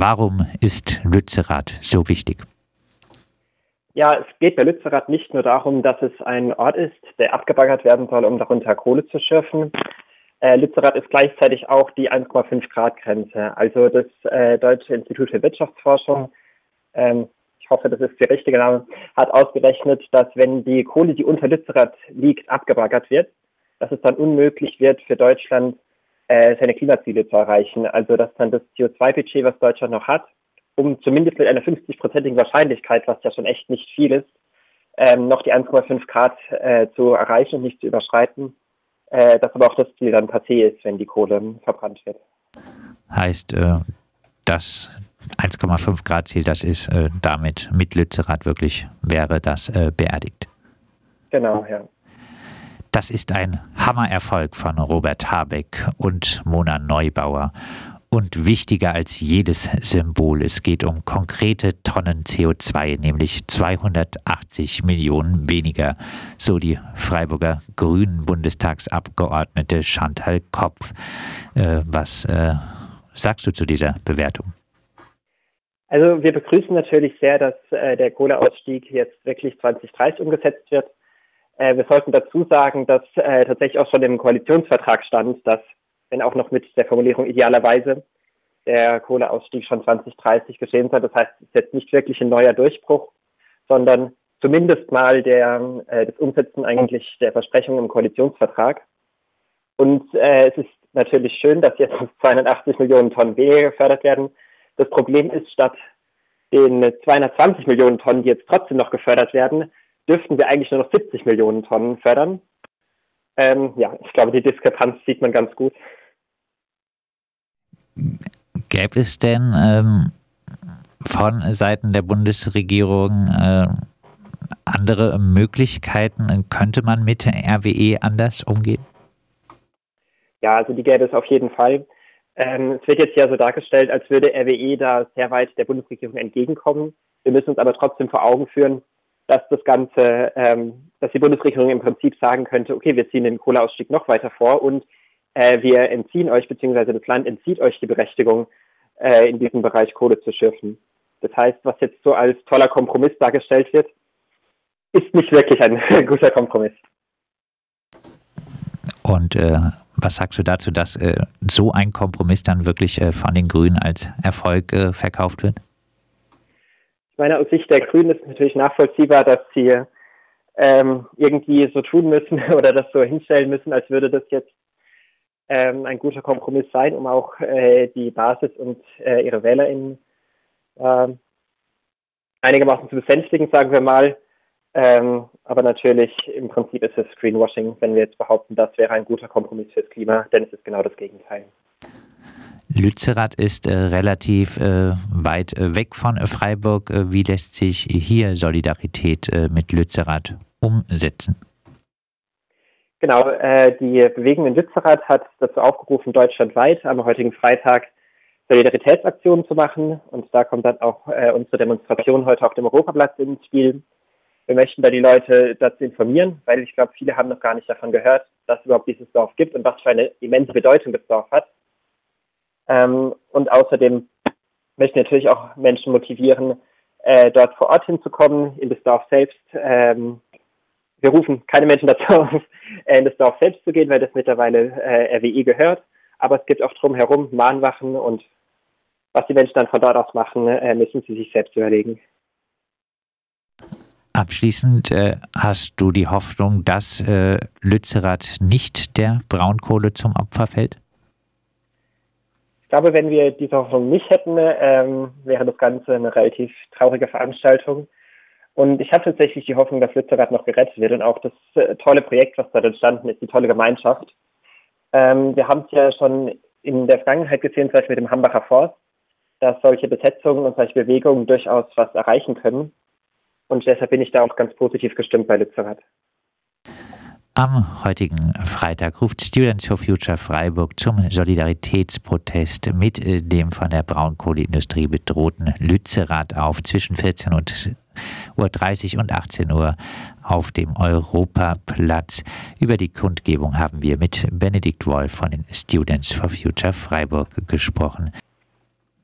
Warum ist Lützerath so wichtig? Ja, es geht bei Lützerath nicht nur darum, dass es ein Ort ist, der abgebaggert werden soll, um darunter Kohle zu schürfen. Äh, Lützerath ist gleichzeitig auch die 1,5 Grad Grenze. Also das äh, Deutsche Institut für Wirtschaftsforschung, ähm, ich hoffe, das ist der richtige Name, hat ausgerechnet, dass wenn die Kohle, die unter Lützerath liegt, abgebaggert wird, dass es dann unmöglich wird für Deutschland, äh, seine Klimaziele zu erreichen. Also dass dann das CO2-Budget, was Deutschland noch hat, um zumindest mit einer 50-prozentigen Wahrscheinlichkeit, was ja schon echt nicht viel ist, ähm, noch die 1,5 Grad äh, zu erreichen und nicht zu überschreiten, äh, dass aber auch das Ziel dann passé ist, wenn die Kohle verbrannt wird. Heißt, äh, das 1,5 Grad Ziel, das ist äh, damit mit Lützerath wirklich, wäre das äh, beerdigt. Genau, ja. Das ist ein Hammererfolg von Robert Habeck und Mona Neubauer. Und wichtiger als jedes Symbol, es geht um konkrete Tonnen CO2, nämlich 280 Millionen weniger, so die Freiburger Grünen Bundestagsabgeordnete Chantal Kopf. Äh, was äh, sagst du zu dieser Bewertung? Also wir begrüßen natürlich sehr, dass äh, der Kohleausstieg jetzt wirklich 2030 umgesetzt wird. Äh, wir sollten dazu sagen, dass äh, tatsächlich auch schon im Koalitionsvertrag stand, dass, wenn auch noch mit der Formulierung idealerweise, der Kohleausstieg schon 2030 geschehen soll. Das heißt, es ist jetzt nicht wirklich ein neuer Durchbruch, sondern zumindest mal der, äh, das Umsetzen eigentlich der Versprechung im Koalitionsvertrag. Und äh, es ist natürlich schön, dass jetzt 280 Millionen Tonnen weniger gefördert werden. Das Problem ist, statt den 220 Millionen Tonnen, die jetzt trotzdem noch gefördert werden, dürften wir eigentlich nur noch 70 Millionen Tonnen fördern. Ähm, ja, ich glaube, die Diskrepanz sieht man ganz gut. Gäbe es denn ähm, von Seiten der Bundesregierung äh, andere Möglichkeiten? Könnte man mit RWE anders umgehen? Ja, also die gäbe es auf jeden Fall. Ähm, es wird jetzt ja so dargestellt, als würde RWE da sehr weit der Bundesregierung entgegenkommen. Wir müssen uns aber trotzdem vor Augen führen, dass das Ganze, ähm, dass die Bundesregierung im Prinzip sagen könnte, okay, wir ziehen den Kohleausstieg noch weiter vor und äh, wir entziehen euch, beziehungsweise das Land entzieht euch die Berechtigung, äh, in diesem Bereich Kohle zu schürfen. Das heißt, was jetzt so als toller Kompromiss dargestellt wird, ist nicht wirklich ein guter Kompromiss. Und äh, was sagst du dazu, dass äh, so ein Kompromiss dann wirklich äh, von den Grünen als Erfolg äh, verkauft wird? Meine, aus Sicht der Grünen ist natürlich nachvollziehbar, dass sie ähm, irgendwie so tun müssen oder das so hinstellen müssen, als würde das jetzt ähm, ein guter Kompromiss sein, um auch äh, die Basis und äh, ihre WählerInnen äh, einigermaßen zu besänftigen, sagen wir mal. Ähm, aber natürlich im Prinzip ist es Greenwashing, wenn wir jetzt behaupten, das wäre ein guter Kompromiss fürs Klima, denn es ist genau das Gegenteil. Lützerath ist äh, relativ äh, weit äh, weg von äh, Freiburg. Äh, wie lässt sich hier Solidarität äh, mit Lützerath umsetzen? Genau, die Bewegung in Lützerath hat dazu aufgerufen, deutschlandweit am heutigen Freitag Solidaritätsaktionen zu machen. Und da kommt dann auch unsere Demonstration heute auf dem Europaplatz ins Spiel. Wir möchten da die Leute dazu informieren, weil ich glaube, viele haben noch gar nicht davon gehört, dass es überhaupt dieses Dorf gibt und was für eine immense Bedeutung das Dorf hat. Ähm, und außerdem möchten wir natürlich auch Menschen motivieren, äh, dort vor Ort hinzukommen, in das Dorf selbst. Ähm, wir rufen keine Menschen dazu auf, äh, in das Dorf selbst zu gehen, weil das mittlerweile äh, RWE gehört. Aber es gibt auch drumherum Mahnwachen und was die Menschen dann von dort aus machen, äh, müssen sie sich selbst überlegen. Abschließend äh, hast du die Hoffnung, dass äh, Lützerath nicht der Braunkohle zum Opfer fällt? Ich glaube, wenn wir diese Hoffnung nicht hätten, ähm, wäre das Ganze eine relativ traurige Veranstaltung. Und ich habe tatsächlich die Hoffnung, dass Lützerath noch gerettet wird und auch das äh, tolle Projekt, was dort entstanden ist, die tolle Gemeinschaft. Ähm, wir haben es ja schon in der Vergangenheit gesehen, zum Beispiel mit dem Hambacher Forst, dass solche Besetzungen und solche Bewegungen durchaus was erreichen können. Und deshalb bin ich da auch ganz positiv gestimmt bei Lützerath. Am heutigen Freitag ruft Students for Future Freiburg zum Solidaritätsprotest mit äh, dem von der Braunkohleindustrie bedrohten Lützerath auf zwischen 14 und Uhr 30 und 18 Uhr auf dem Europaplatz. Über die Kundgebung haben wir mit Benedikt Wolf von den Students for Future Freiburg gesprochen.